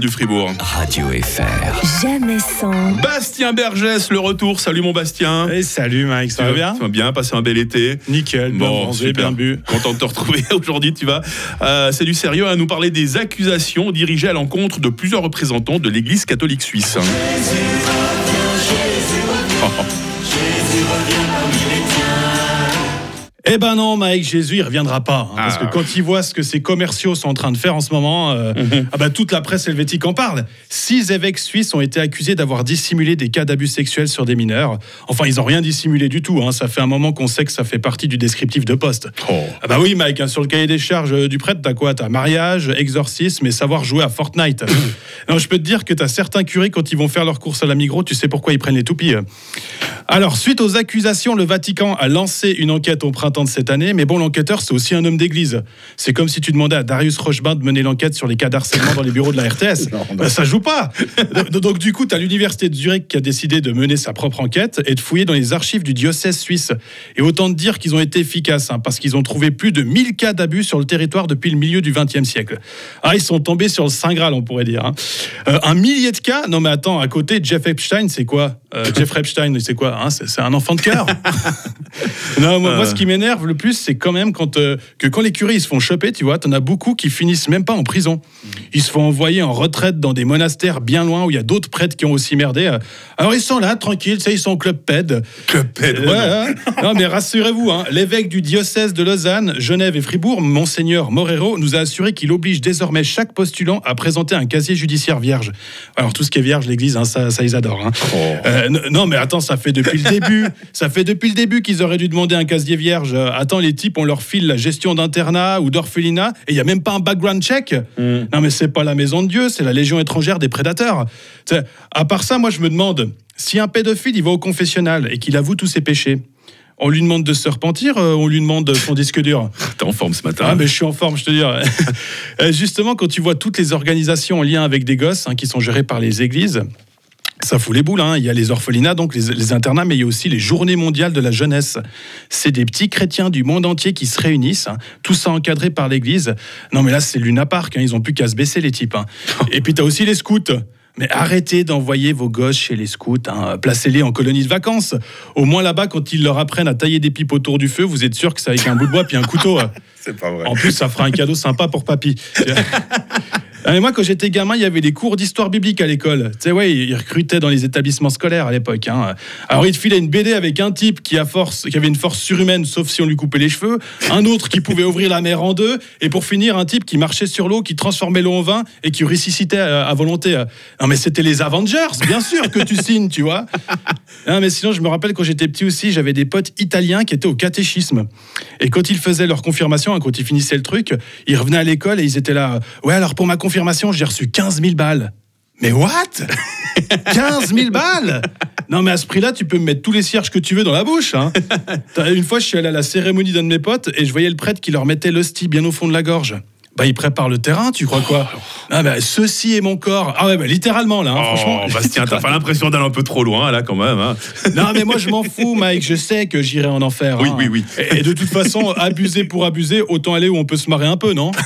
du Fribourg. Radio FR. Jamais sans. Bastien Bergès, le retour. Salut mon Bastien. Et salut Mike, ça va bien Ça va bien, passer un bel été. Nickel, bien Bon, mangé, bien bu. Content de te retrouver aujourd'hui, tu vas. euh, c'est du sérieux à nous parler des accusations dirigées à l'encontre de plusieurs représentants de l'Église catholique suisse. Eh ben non, Mike, Jésus, il reviendra pas. hein, Parce Ah. que quand il voit ce que ces commerciaux sont en train de faire en ce moment, euh, Mhm. ah bah, toute la presse helvétique en parle. Six évêques suisses ont été accusés d'avoir dissimulé des cas d'abus sexuels sur des mineurs. Enfin, ils n'ont rien dissimulé du tout. hein. Ça fait un moment qu'on sait que ça fait partie du descriptif de poste. Oh. Ah bah oui, Mike, hein, sur le cahier des charges euh, du prêtre, t'as quoi? T'as mariage, exorcisme et savoir jouer à Fortnite. non, je peux te dire que t'as certains curés, quand ils vont faire leurs courses à la Migros, tu sais pourquoi ils prennent les toupies. Alors, suite aux accusations, le Vatican a lancé une enquête au printemps de cette année, mais bon, l'enquêteur, c'est aussi un homme d'église. C'est comme si tu demandais à Darius Rochebin de mener l'enquête sur les cas d'harcèlement dans les bureaux de la RTS. Bah, ça joue pas donc, donc, du coup, tu as l'université de Zurich qui a décidé de mener sa propre enquête et de fouiller dans les archives du diocèse suisse. Et autant te dire qu'ils ont été efficaces, hein, parce qu'ils ont trouvé plus de 1000 cas d'abus sur le territoire depuis le milieu du XXe siècle. Ah, ils sont tombés sur le Saint Graal, on pourrait dire. hein. Euh, un millier de cas Non mais attends, à côté, Jeff Epstein, c'est quoi? Euh, Jeff Epstein, c'est quoi hein C'est un enfant de cœur Non, moi, moi, ce qui m'énerve le plus, c'est quand même quand, euh, que quand les curés ils se font choper, tu vois, t'en as beaucoup qui finissent même pas en prison. Ils se font envoyer en retraite dans des monastères bien loin où il y a d'autres prêtres qui ont aussi merdé. euh. Alors ils sont là, tranquilles, ils sont au club PED. Club Ped, Ouais, hein. non, mais rassurez-vous, hein, l'évêque du diocèse de Lausanne, Genève et Fribourg, Monseigneur Morero, nous a assuré qu'il oblige désormais chaque postulant à présenter un casier judiciaire vierge. Alors tout ce qui est vierge, l'Église, hein, ça, ça ils adorent. Oh. Euh, n- non, mais attends, ça fait depuis le début. ça fait depuis le début qu'ils auraient dû demander un casier vierge. Euh, Attends, les types, on leur file la gestion d'internat ou d'orphelinat et il n'y a même pas un background check. Non, mais c'est pas la maison de Dieu, c'est la Légion étrangère des prédateurs. À part ça, moi, je me demande si un pédophile, il va au confessionnal et qu'il avoue tous ses péchés. On lui demande de se repentir, euh, on lui demande son disque dur? T'es en forme ce matin. Ah, mais je suis en forme, je te dis. Euh, Justement, quand tu vois toutes les organisations en lien avec des gosses hein, qui sont gérées par les églises, ça fout les boules. hein. Il y a les orphelinats, donc les, les internats, mais il y a aussi les journées mondiales de la jeunesse. C'est des petits chrétiens du monde entier qui se réunissent, hein, tout ça encadré par l'église. Non, mais là, c'est Luna Park. hein. Ils ont plus qu'à se baisser, les types. hein. Et puis, tu as aussi les scouts. Mais arrêtez d'envoyer vos gosses chez les scouts, hein. placez-les en colonie de vacances. Au moins là-bas, quand ils leur apprennent à tailler des pipes autour du feu, vous êtes sûr que c'est avec un bout de bois puis un couteau. C'est pas vrai. En plus, ça fera un cadeau sympa pour papy. Ah, moi, quand j'étais gamin, il y avait des cours d'histoire biblique à l'école. Tu sais, ouais, ils recrutaient dans les établissements scolaires à l'époque. hein. Alors, ils te filaient une BD avec un type qui, a force, qui avait une force surhumaine, sauf si on lui coupait les cheveux, un autre qui pouvait ouvrir la mer en deux, et pour finir, un type qui marchait sur l'eau, qui transformait l'eau en vin et qui ressuscitait euh, à, volonté. Non, mais c'était les Avengers, bien sûr que tu signes, tu vois. Mais sinon, je me rappelle quand j'étais petit aussi, j'avais des potes italiens qui étaient au catéchisme. Et quand ils faisaient leur confirmation, hein, quand ils finissaient le truc, ils revenaient à l'école et ils étaient là. Ouais, alors pour ma confirmation, j'ai reçu 15 000 balles. Mais what? 15 000 balles? Non, mais à ce prix-là, tu peux me mettre tous les cierges que tu veux dans la bouche. hein. Une fois, je suis allé à la cérémonie d'un de mes potes et je voyais le prêtre qui leur mettait l'hostie bien au fond de la gorge. Bah, il prépare le terrain, tu crois quoi? Ah, bah, ceci est mon corps. Ah, ouais, bah, littéralement, là, hein, Oh, franchement. Bastien, t'as pas l'impression d'aller un peu trop loin là quand même. hein Non, mais moi, je m'en fous, Mike. Je sais que j'irai en enfer. Oui, hein. oui, oui. Et, et de toute façon, abuser pour abuser, autant aller où on peut se marrer un peu, non?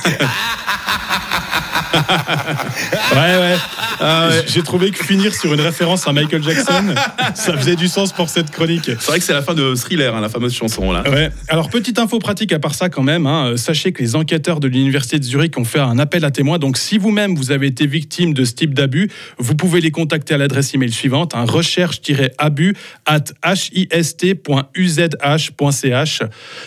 Ouais, ouais. Ah J'ai trouvé que finir sur une référence à Michael Jackson, ça faisait du sens pour cette chronique. C'est vrai que c'est la fin de Thriller, hein, la fameuse chanson là. Ouais. Alors, petite info pratique à part ça quand même, hein, euh, sachez que les enquêteurs de l'Université de Zurich ont fait un appel à témoins. Donc, si vous-même vous avez été victime de ce type d'abus, vous pouvez les contacter à l'adresse email suivante, hein, recherche-abus at hist.uzh.ch.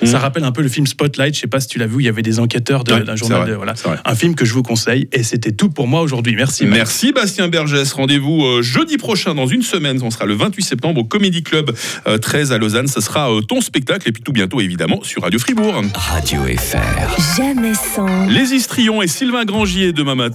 Ça rappelle un peu le film Spotlight, je sais pas si tu l'as vu, il y avait des enquêteurs de- Ouais, d'un journal. vrai, de- voilà. vrai. Un film que je vous conseille. Et c'était tout pour moi aujourd'hui. Merci. Max. Merci Bastien Bergès. Rendez-vous euh, jeudi prochain, dans une semaine. On sera le 28 septembre au Comedy Club euh, 13 à Lausanne. Ce sera euh, ton spectacle et puis tout bientôt évidemment sur Radio Fribourg. Radio FR. Jamais sans. Les Istrions et Sylvain Grangier demain matin.